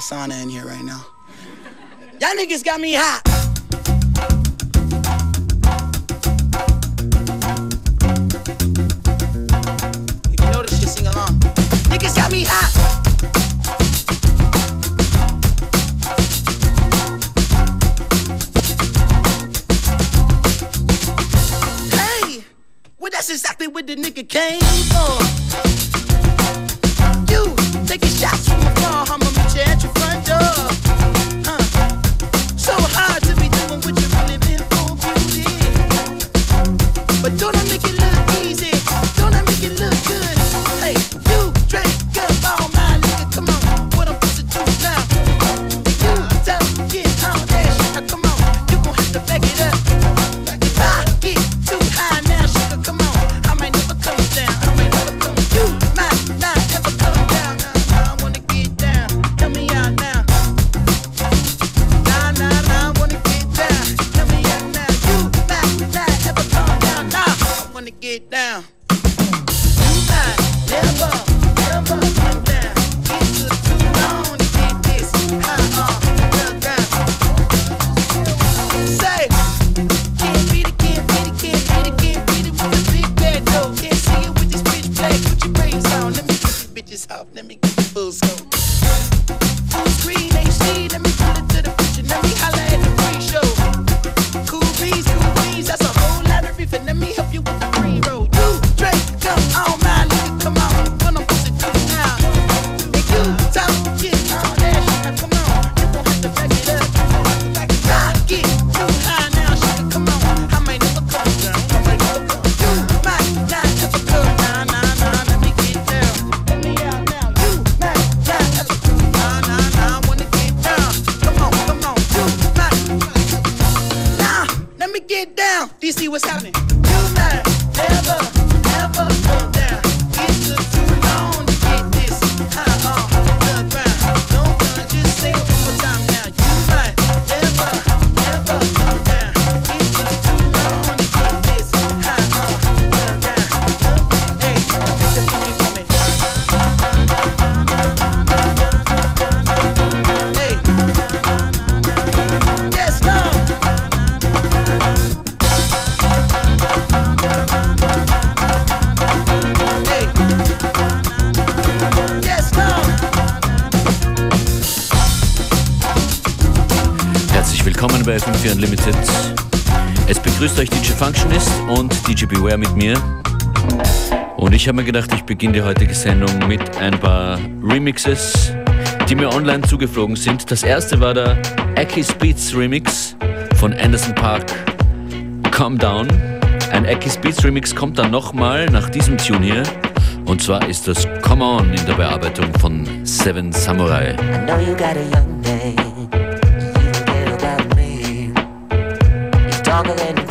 a sauna in here right now. Y'all niggas got me hot. If you notice, you sing along. Niggas got me hot. Hey, well That's exactly where the nigga came. Functionist und DJ Beware mit mir. Und ich habe mir gedacht, ich beginne die heutige Sendung mit ein paar Remixes, die mir online zugeflogen sind. Das erste war der Ecky Speeds Remix von Anderson Park, Calm Down. Ein Ecky Speeds Remix kommt dann nochmal nach diesem Tune hier. Und zwar ist das Come On in der Bearbeitung von Seven Samurai. I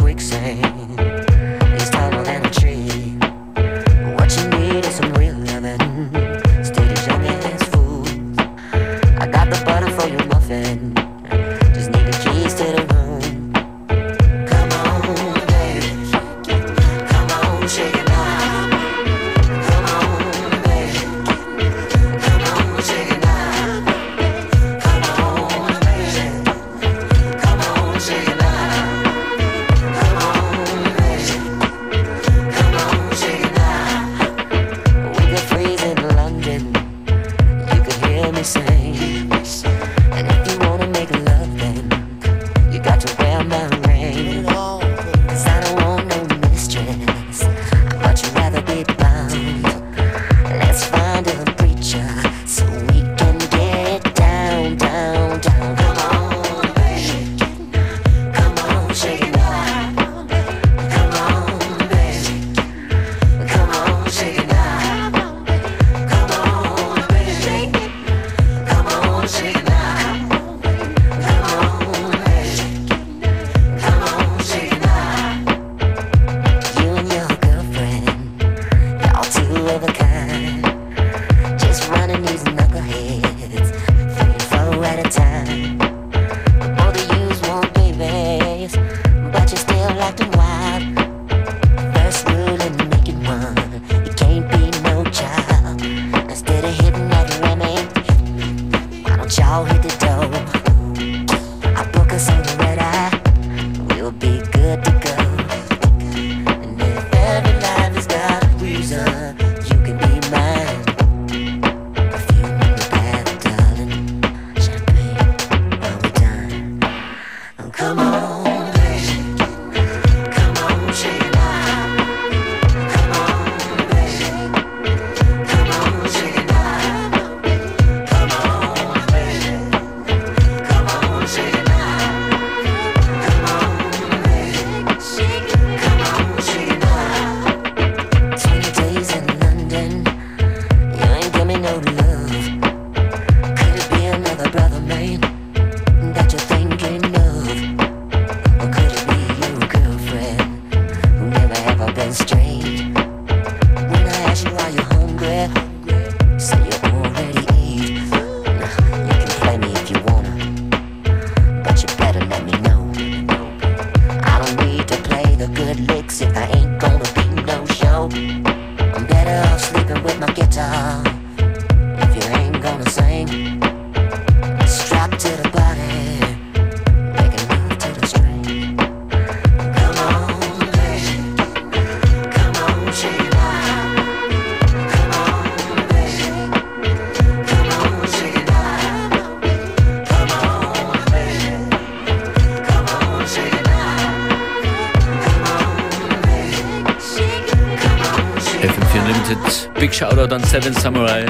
Shoutout an Seven Samurai,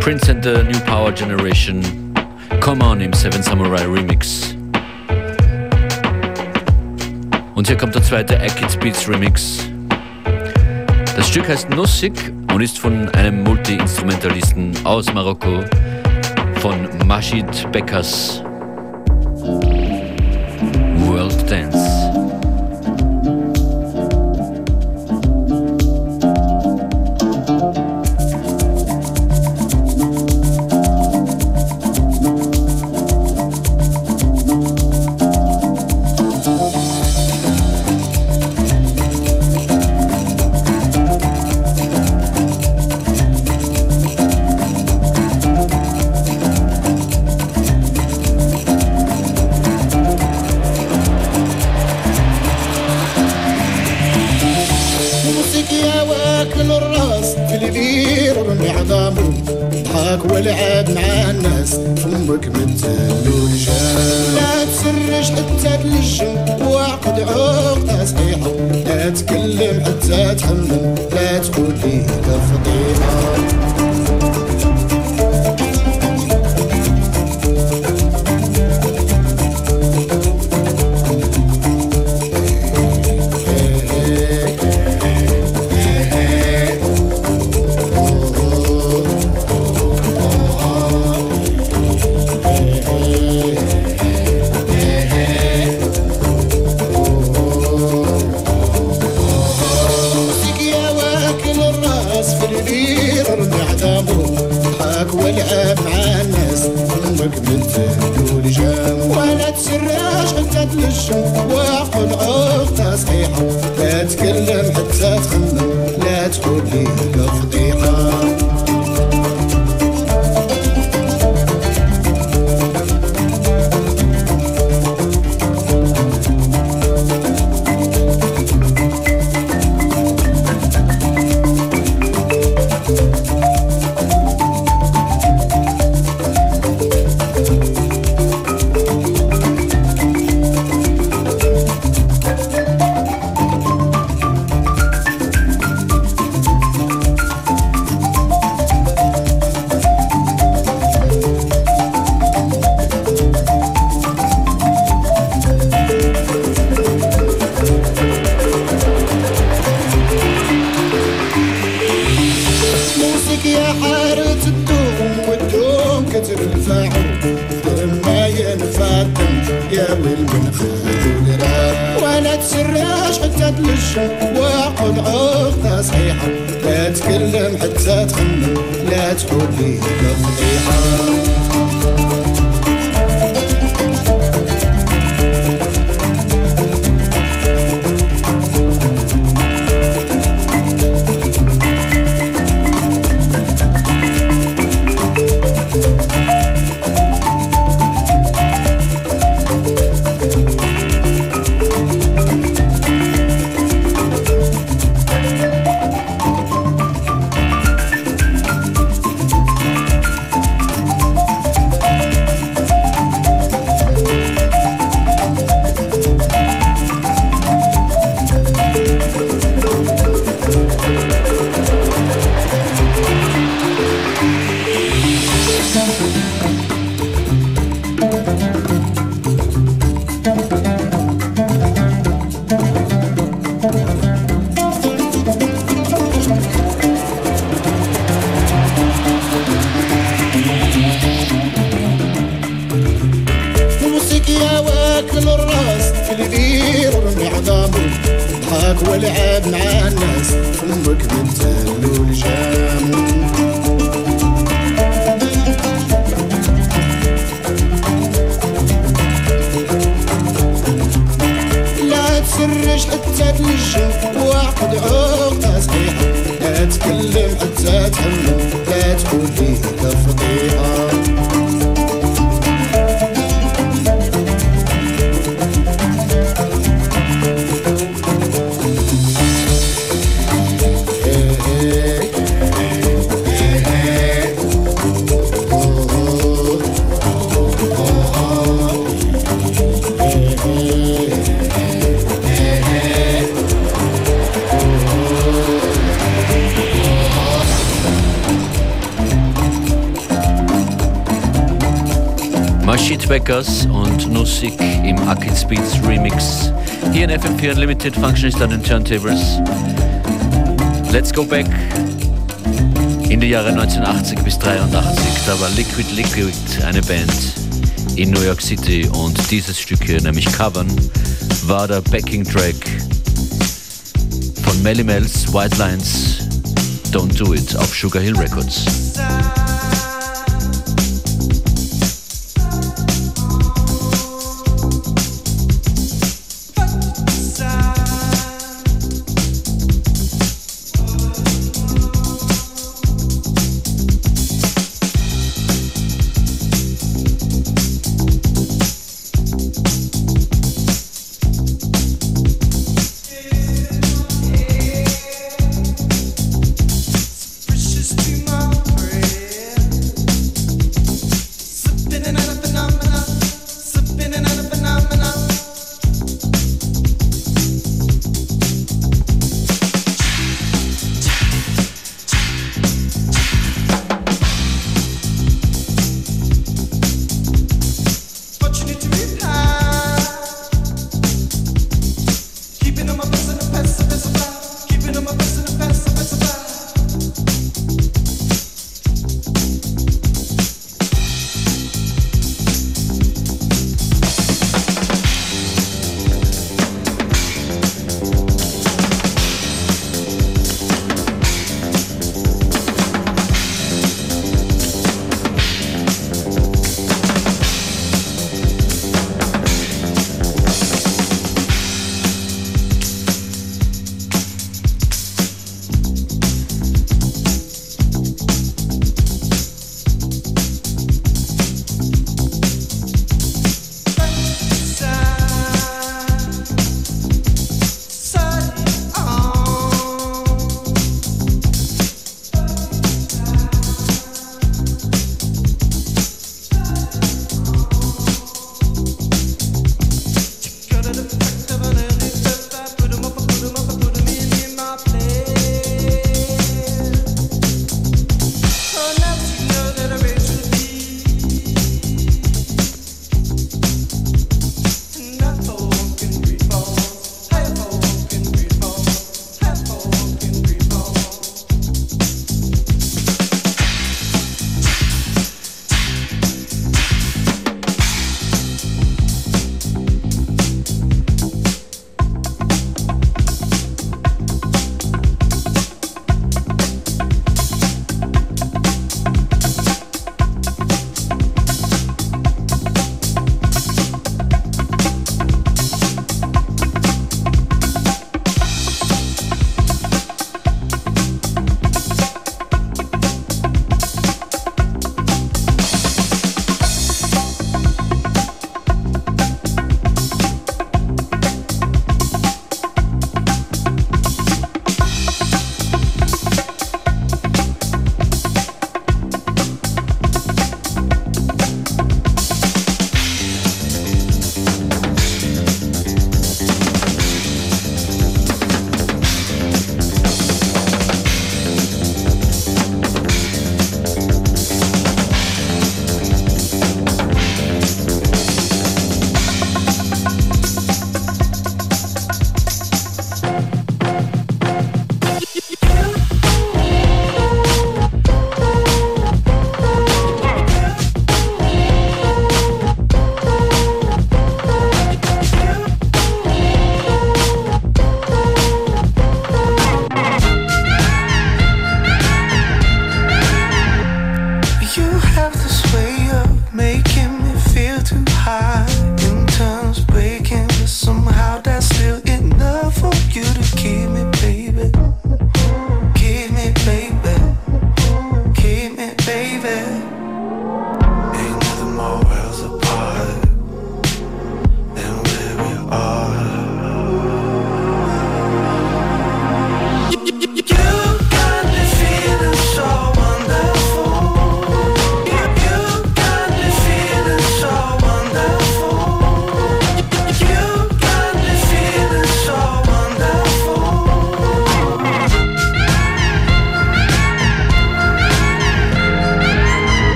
Prince and the New Power Generation. Come on im Seven Samurai Remix. Und hier kommt der zweite Akid Beats Remix. Das Stück heißt Nussig und ist von einem Multi-Instrumentalisten aus Marokko, von Majid Bekas World Dance. Beckers und Nussig im Akid Speeds Remix. Hier in FM4 Unlimited Functionist an den Turntables. Let's go back in die Jahre 1980 bis 83. Da war Liquid Liquid eine Band in New York City und dieses Stück hier, nämlich Covern, war der Backing Track von Melly Mel's White Lines Don't Do It auf Sugar Hill Records.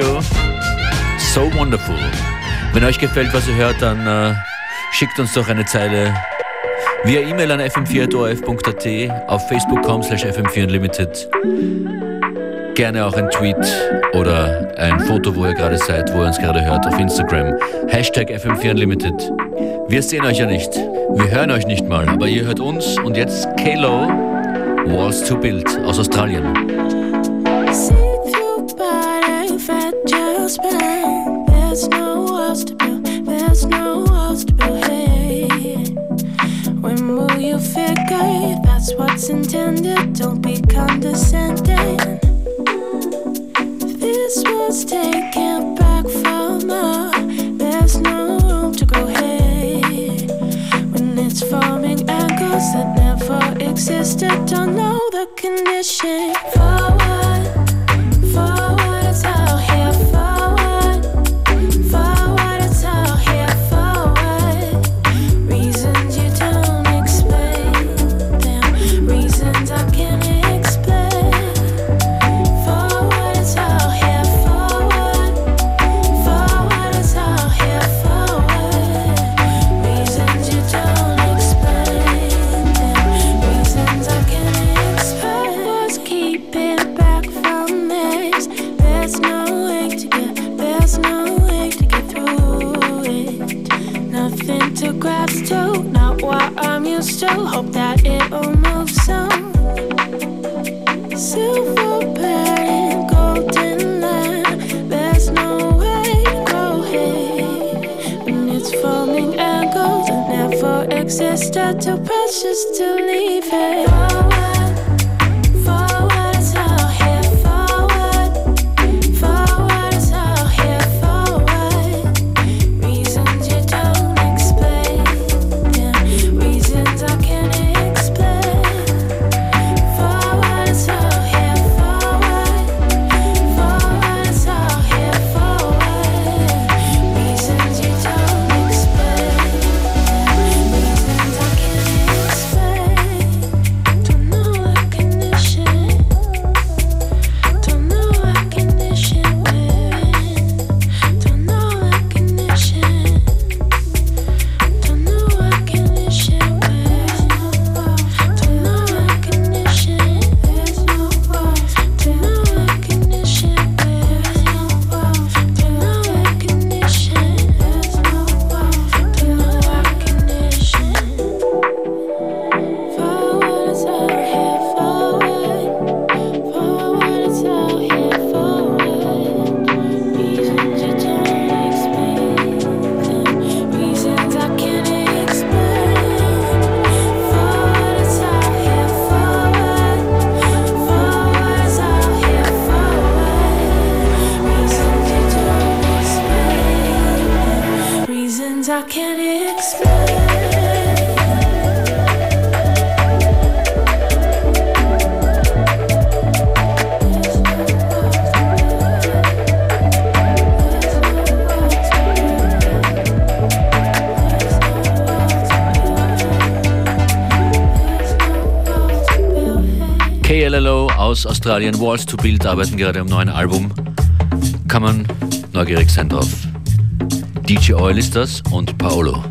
Radio. So wonderful. Wenn euch gefällt, was ihr hört, dann äh, schickt uns doch eine Zeile via E-Mail an fm4.orf.at, auf facebook.com slash fm4unlimited. Gerne auch ein Tweet oder ein Foto, wo ihr gerade seid, wo ihr uns gerade hört, auf Instagram. Hashtag fm4unlimited. Wir sehen euch ja nicht. Wir hören euch nicht mal, aber ihr hört uns und jetzt Kalo Walls to Build aus Australien. sister don't know the condition. Grass too. Not what I'm used to. Hope that it'll move soon. Silver padding, golden line. There's no way go going. And it's forming gold that never existed. Too precious to leave it. Oh, aus Australien, Walls to Build, arbeiten gerade am neuen Album. Kann man neugierig sein drauf. DJ Oil ist das und Paolo.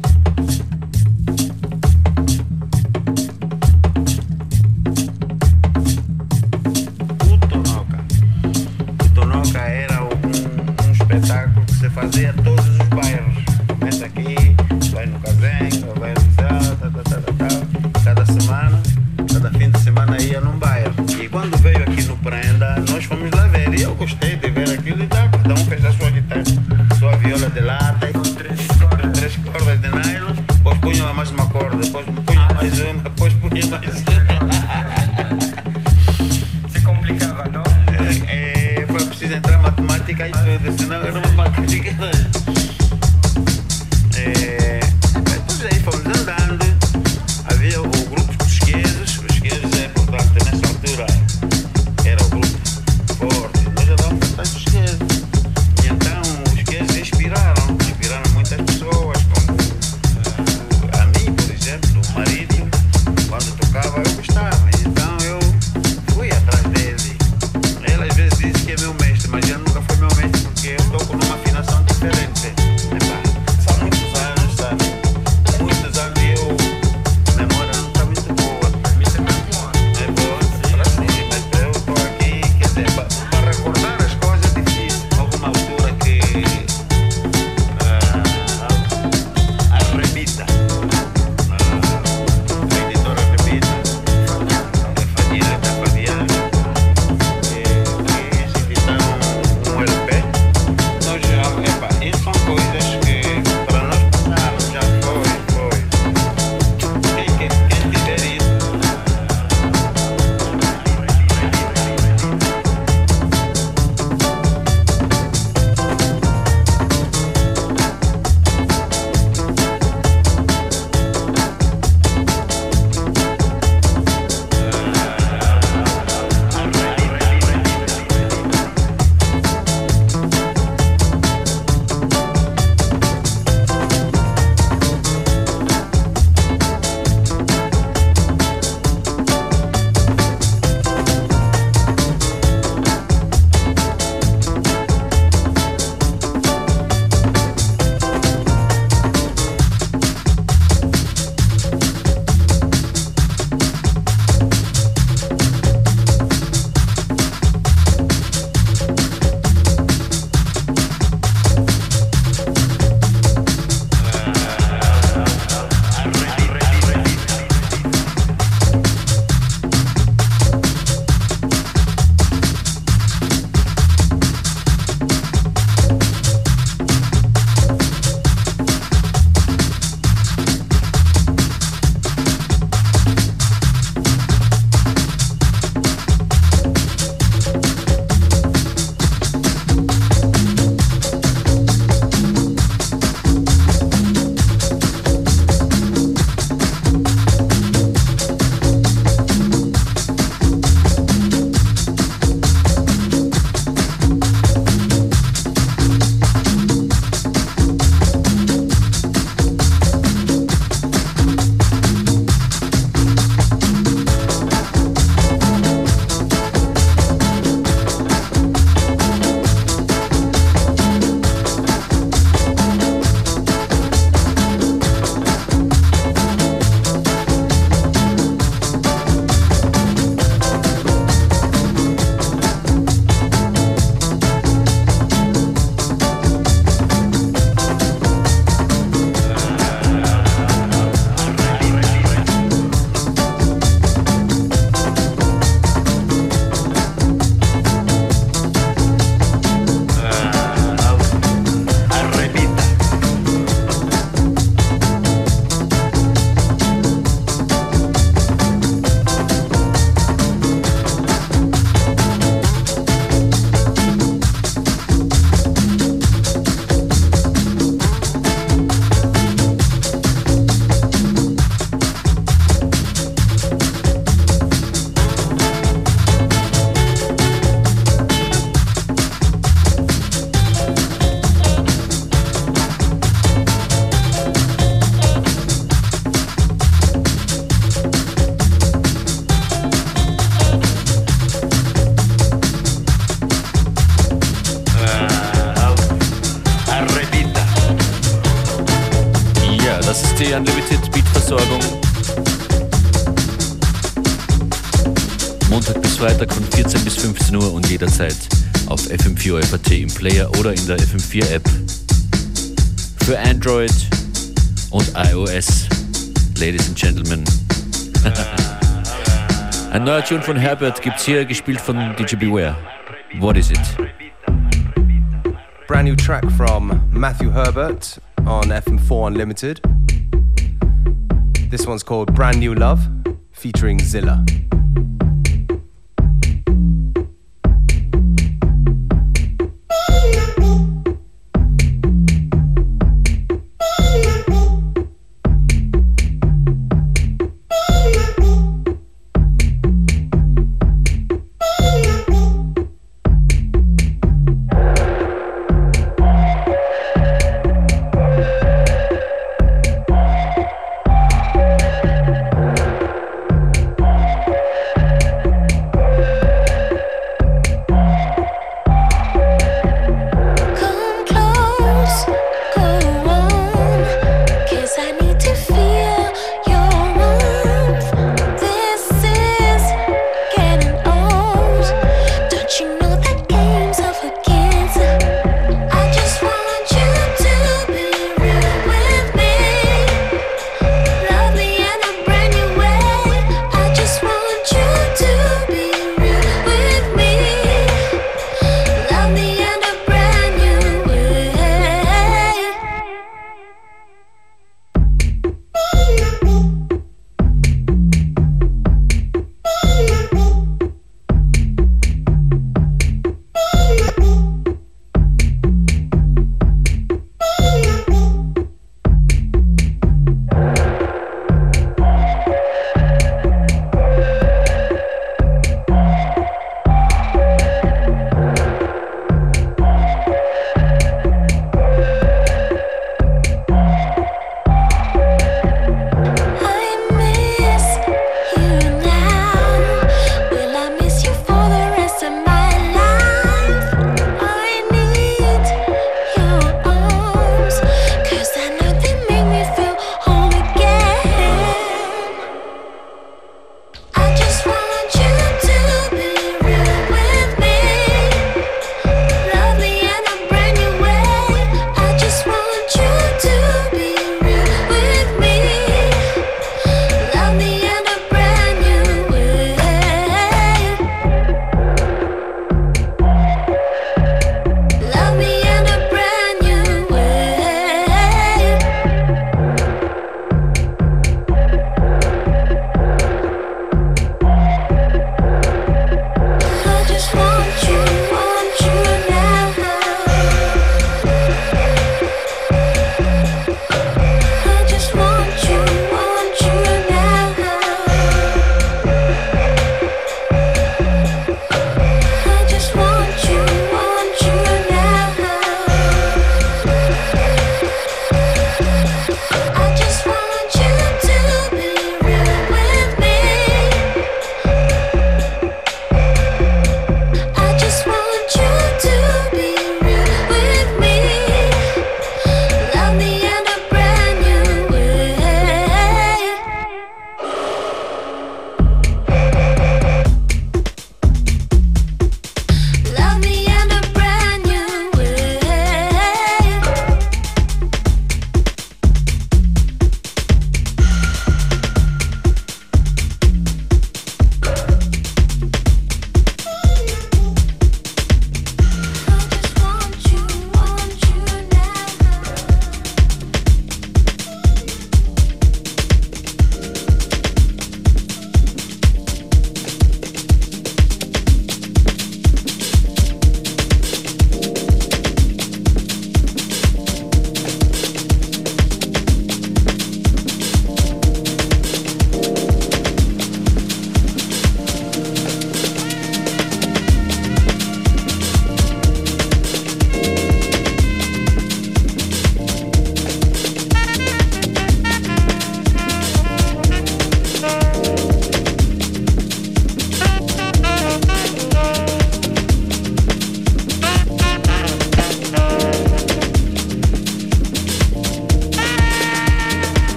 4 App für Android und iOS. Ladies and Gentlemen. Ein neuer Tune von Herbert gibt's hier, gespielt von DJ Beware. What is it? Brand new track from Matthew Herbert on FM4 Unlimited. This one's called Brand New Love featuring Zilla.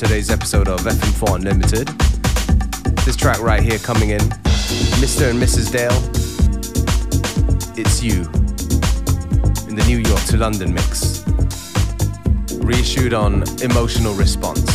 today's episode of FM4 Unlimited. This track right here coming in, Mr. and Mrs. Dale, It's You, in the New York to London mix. Reissued on Emotional Response.